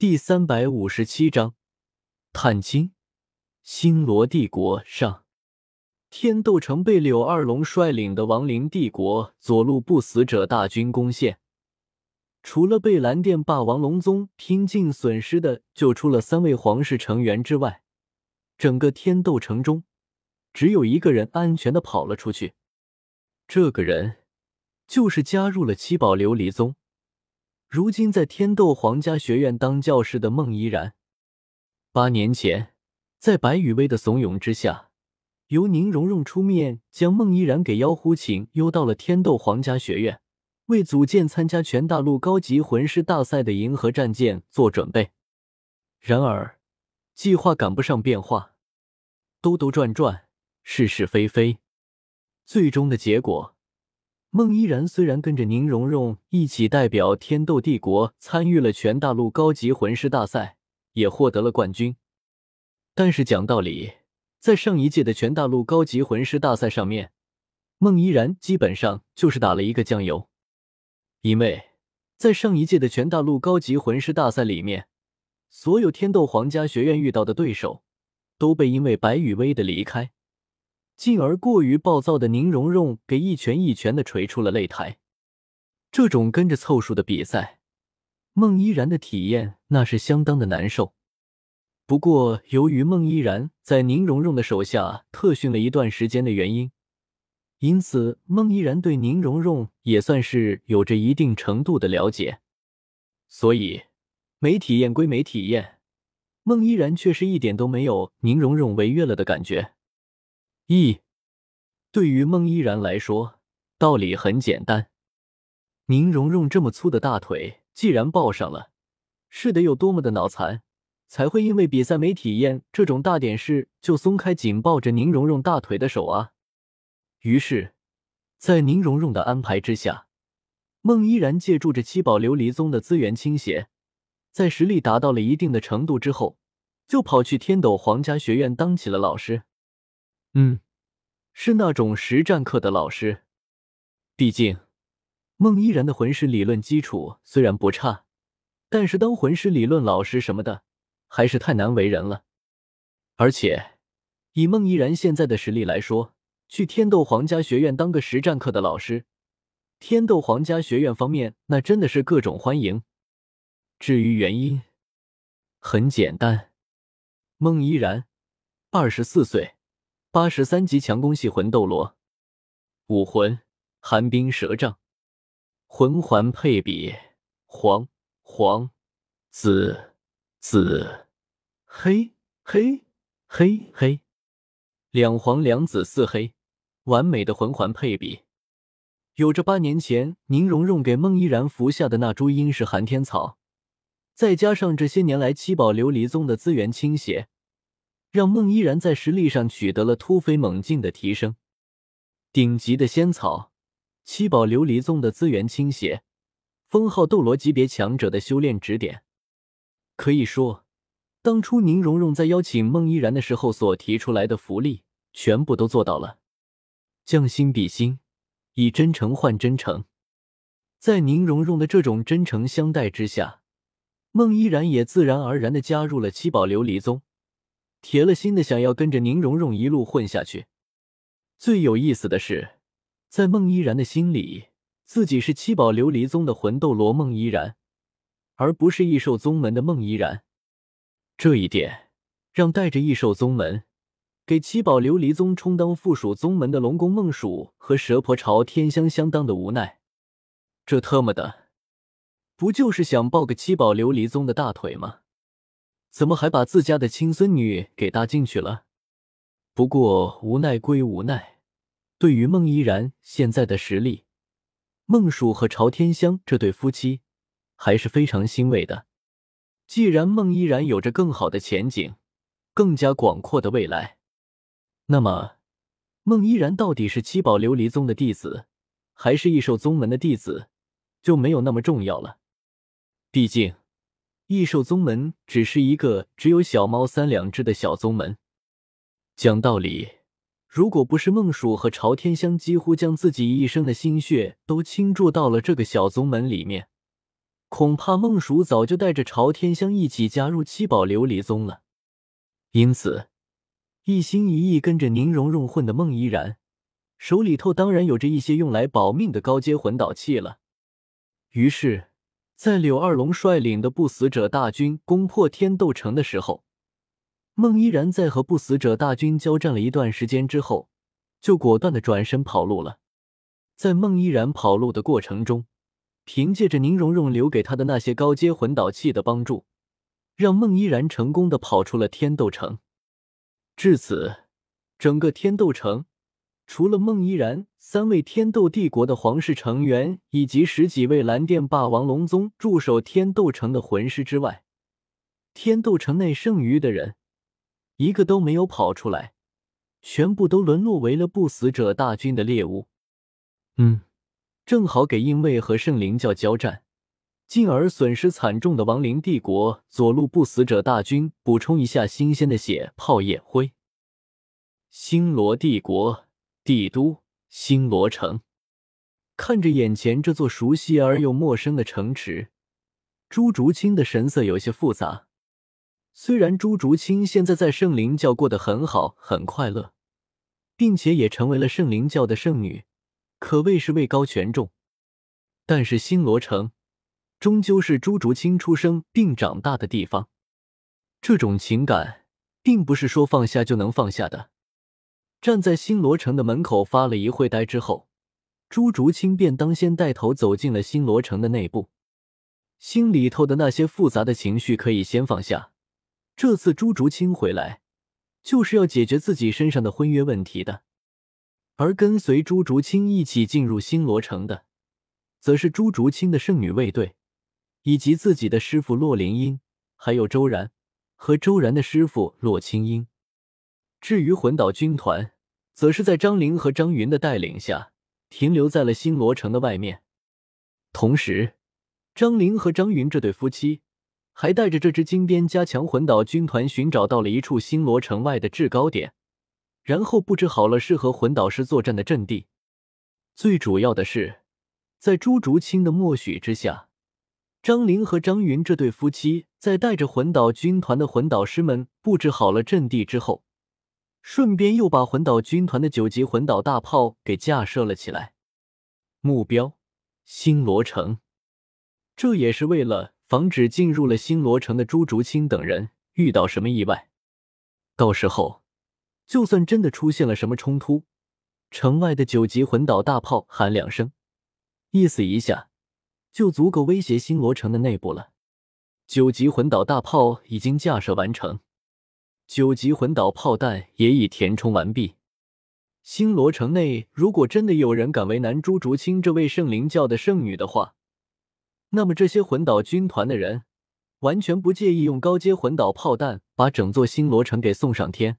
第三百五十七章探亲。星罗帝国上，天斗城被柳二龙率领的亡灵帝国左路不死者大军攻陷。除了被蓝电霸王龙宗拼尽损失的救出了三位皇室成员之外，整个天斗城中只有一个人安全的跑了出去。这个人就是加入了七宝琉璃宗。如今在天斗皇家学院当教师的孟依然，八年前在白雨薇的怂恿之下，由宁荣荣出面将孟依然给妖狐请邀到了天斗皇家学院，为组建参加全大陆高级魂师大赛的银河战舰做准备。然而，计划赶不上变化，兜兜转转，是是非非，最终的结果。孟依然虽然跟着宁荣荣一起代表天斗帝国参与了全大陆高级魂师大赛，也获得了冠军，但是讲道理，在上一届的全大陆高级魂师大赛上面，孟依然基本上就是打了一个酱油，因为在上一届的全大陆高级魂师大赛里面，所有天斗皇家学院遇到的对手都被因为白羽薇的离开。进而过于暴躁的宁荣荣给一拳一拳的捶出了擂台。这种跟着凑数的比赛，孟依然的体验那是相当的难受。不过，由于孟依然在宁荣荣的手下特训了一段时间的原因，因此孟依然对宁荣荣也算是有着一定程度的了解。所以，没体验归没体验，孟依然却是一点都没有宁荣荣违约了的感觉。一，对于孟依然来说，道理很简单。宁荣荣这么粗的大腿，既然抱上了，是得有多么的脑残，才会因为比赛没体验这种大点事就松开紧抱着宁荣荣大腿的手啊？于是，在宁荣荣的安排之下，孟依然借助着七宝琉璃宗的资源倾斜，在实力达到了一定的程度之后，就跑去天斗皇家学院当起了老师。嗯，是那种实战课的老师。毕竟，孟依然的魂师理论基础虽然不差，但是当魂师理论老师什么的，还是太难为人了。而且，以孟依然现在的实力来说，去天斗皇家学院当个实战课的老师，天斗皇家学院方面那真的是各种欢迎。至于原因，很简单，孟依然二十四岁。八十三级强攻系魂斗罗，武魂寒冰蛇杖，魂环配比黄黄紫紫黑黑黑黑，两黄两紫四黑，完美的魂环配比。有着八年前宁荣荣给孟依然服下的那株阴石寒天草，再加上这些年来七宝琉璃宗的资源倾斜。让孟依然在实力上取得了突飞猛进的提升。顶级的仙草，七宝琉璃宗的资源倾斜，封号斗罗级别强者的修炼指点，可以说，当初宁荣荣在邀请孟依然的时候所提出来的福利，全部都做到了。将心比心，以真诚换真诚，在宁荣荣的这种真诚相待之下，孟依然也自然而然的加入了七宝琉璃宗。铁了心的想要跟着宁荣荣一路混下去。最有意思的是，在孟依然的心里，自己是七宝琉璃宗的魂斗罗孟依然，而不是异兽宗门的孟依然。这一点让带着异兽宗门给七宝琉璃宗充当附属宗门的龙宫孟蜀和蛇婆朝天香相当的无奈。这特么的，不就是想抱个七宝琉璃宗的大腿吗？怎么还把自家的亲孙女给搭进去了？不过无奈归无奈，对于孟依然现在的实力，孟蜀和朝天香这对夫妻还是非常欣慰的。既然孟依然有着更好的前景，更加广阔的未来，那么孟依然到底是七宝琉璃宗的弟子，还是异兽宗门的弟子，就没有那么重要了。毕竟。异兽宗门只是一个只有小猫三两只的小宗门。讲道理，如果不是孟蜀和朝天香几乎将自己一生的心血都倾注到了这个小宗门里面，恐怕孟蜀早就带着朝天香一起加入七宝琉璃宗了。因此，一心一意跟着宁荣荣混的孟依然，手里头当然有着一些用来保命的高阶魂导器了。于是，在柳二龙率领的不死者大军攻破天斗城的时候，孟依然在和不死者大军交战了一段时间之后，就果断的转身跑路了。在孟依然跑路的过程中，凭借着宁荣荣留给他的那些高阶魂导器的帮助，让孟依然成功的跑出了天斗城。至此，整个天斗城。除了孟依然、三位天斗帝国的皇室成员以及十几位蓝电霸王龙宗驻守天斗城的魂师之外，天斗城内剩余的人一个都没有跑出来，全部都沦落为了不死者大军的猎物。嗯，正好给因为和圣灵教交战，进而损失惨重的亡灵帝国左路不死者大军补充一下新鲜的血泡叶灰。星罗帝国。帝都星罗城，看着眼前这座熟悉而又陌生的城池，朱竹清的神色有些复杂。虽然朱竹清现在在圣灵教过得很好，很快乐，并且也成为了圣灵教的圣女，可谓是位高权重，但是星罗城终究是朱竹清出生并长大的地方，这种情感并不是说放下就能放下的。站在新罗城的门口发了一会呆之后，朱竹清便当先带头走进了新罗城的内部。心里头的那些复杂的情绪可以先放下。这次朱竹清回来，就是要解决自己身上的婚约问题的。而跟随朱竹清一起进入新罗城的，则是朱竹清的圣女卫队，以及自己的师傅洛灵英，还有周然和周然的师傅洛清英。至于魂岛军团，则是在张灵和张云的带领下停留在了新罗城的外面。同时，张灵和张云这对夫妻还带着这支金边加强魂岛军团寻找到了一处新罗城外的制高点，然后布置好了适合魂导师作战的阵地。最主要的是，在朱竹清的默许之下，张灵和张云这对夫妻在带着魂岛军团的魂导师们布置好了阵地之后。顺便又把魂岛军团的九级魂导大炮给架设了起来，目标星罗城。这也是为了防止进入了星罗城的朱竹清等人遇到什么意外，到时候就算真的出现了什么冲突，城外的九级魂导大炮喊两声，意思一下，就足够威胁星罗城的内部了。九级魂导大炮已经架设完成。九级魂导炮弹也已填充完毕。星罗城内，如果真的有人敢为难朱竹清这位圣灵教的圣女的话，那么这些魂导军团的人完全不介意用高阶魂导炮弹把整座星罗城给送上天。